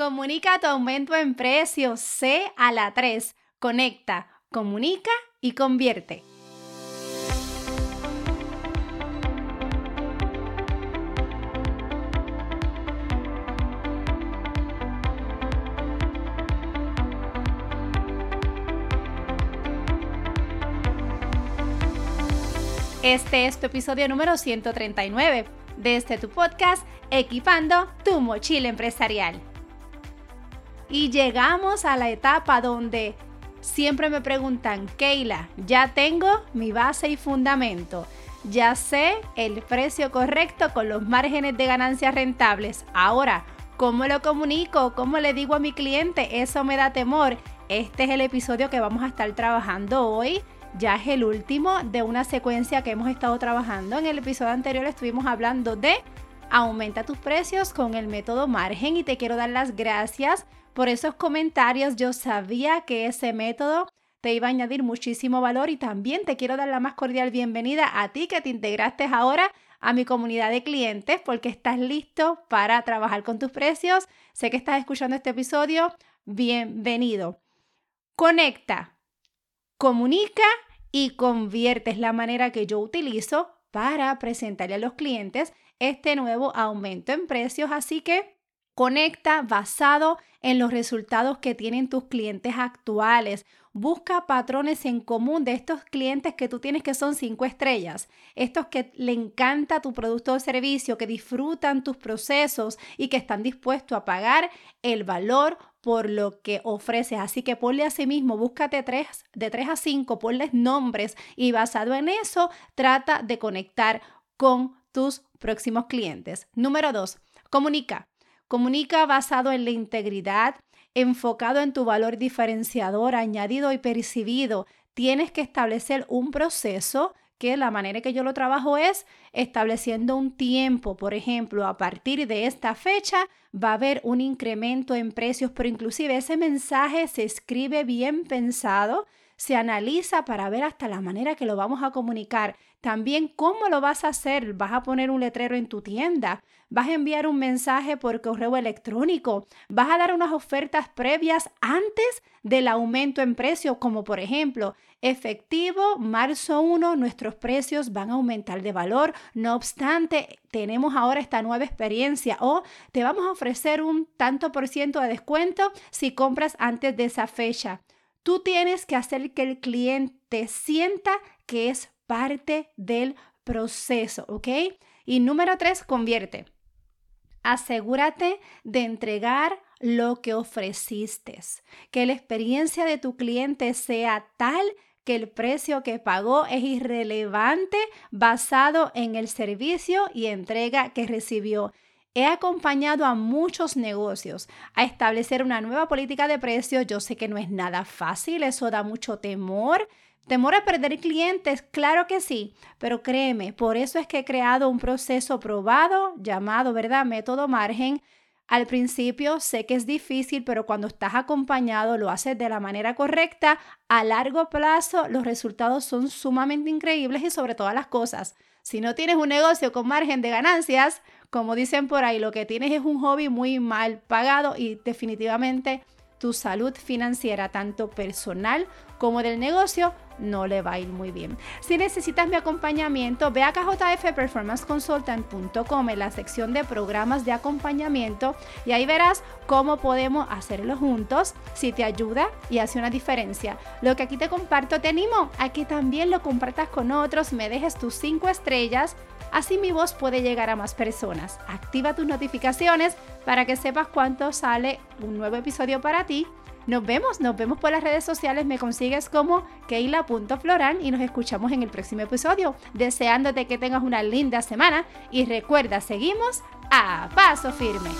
Comunica tu aumento en precio C a la 3. Conecta, comunica y convierte. Este es tu episodio número 139 de este tu podcast, Equipando tu mochila empresarial. Y llegamos a la etapa donde siempre me preguntan, Keila, ya tengo mi base y fundamento. Ya sé el precio correcto con los márgenes de ganancias rentables. Ahora, ¿cómo lo comunico? ¿Cómo le digo a mi cliente? Eso me da temor. Este es el episodio que vamos a estar trabajando hoy ya es el último de una secuencia que hemos estado trabajando. En el episodio anterior estuvimos hablando de aumenta tus precios con el método margen y te quiero dar las gracias por esos comentarios. Yo sabía que ese método te iba a añadir muchísimo valor y también te quiero dar la más cordial bienvenida a ti que te integraste ahora a mi comunidad de clientes porque estás listo para trabajar con tus precios. Sé que estás escuchando este episodio. Bienvenido. Conecta comunica y convierte. Es la manera que yo utilizo para presentarle a los clientes este nuevo aumento en precios. Así que conecta basado en los resultados que tienen tus clientes actuales. Busca patrones en común de estos clientes que tú tienes que son cinco estrellas, estos que le encanta tu producto o servicio, que disfrutan tus procesos y que están dispuestos a pagar el valor por lo que ofreces. Así que ponle a sí mismo, búscate tres, de 3 a 5, ponles nombres y basado en eso trata de conectar con tus próximos clientes. Número 2, comunica. Comunica basado en la integridad, enfocado en tu valor diferenciador, añadido y percibido. Tienes que establecer un proceso que la manera que yo lo trabajo es estableciendo un tiempo. Por ejemplo, a partir de esta fecha va a haber un incremento en precios, pero inclusive ese mensaje se escribe bien pensado, se analiza para ver hasta la manera que lo vamos a comunicar. También cómo lo vas a hacer. Vas a poner un letrero en tu tienda, vas a enviar un mensaje por correo electrónico, vas a dar unas ofertas previas antes del aumento en precio, como por ejemplo, efectivo, marzo 1, nuestros precios van a aumentar de valor. No obstante, tenemos ahora esta nueva experiencia o te vamos a ofrecer un tanto por ciento de descuento si compras antes de esa fecha. Tú tienes que hacer que el cliente sienta que es parte del proceso, ¿ok? Y número tres, convierte. Asegúrate de entregar lo que ofreciste, que la experiencia de tu cliente sea tal que el precio que pagó es irrelevante basado en el servicio y entrega que recibió. He acompañado a muchos negocios a establecer una nueva política de precios. Yo sé que no es nada fácil, eso da mucho temor, ¿Temor a perder clientes? Claro que sí, pero créeme, por eso es que he creado un proceso probado llamado, ¿verdad? Método margen. Al principio sé que es difícil, pero cuando estás acompañado, lo haces de la manera correcta, a largo plazo los resultados son sumamente increíbles y sobre todas las cosas. Si no tienes un negocio con margen de ganancias, como dicen por ahí, lo que tienes es un hobby muy mal pagado y definitivamente tu salud financiera, tanto personal como del negocio, no le va a ir muy bien. Si necesitas mi acompañamiento, ve a kjfperformanceconsultant.com en la sección de programas de acompañamiento y ahí verás cómo podemos hacerlo juntos, si te ayuda y hace una diferencia. Lo que aquí te comparto, te animo a que también lo compartas con otros, me dejes tus cinco estrellas Así mi voz puede llegar a más personas. Activa tus notificaciones para que sepas cuánto sale un nuevo episodio para ti. Nos vemos, nos vemos por las redes sociales, me consigues como keila.floran y nos escuchamos en el próximo episodio. Deseándote que tengas una linda semana y recuerda, seguimos a paso firme.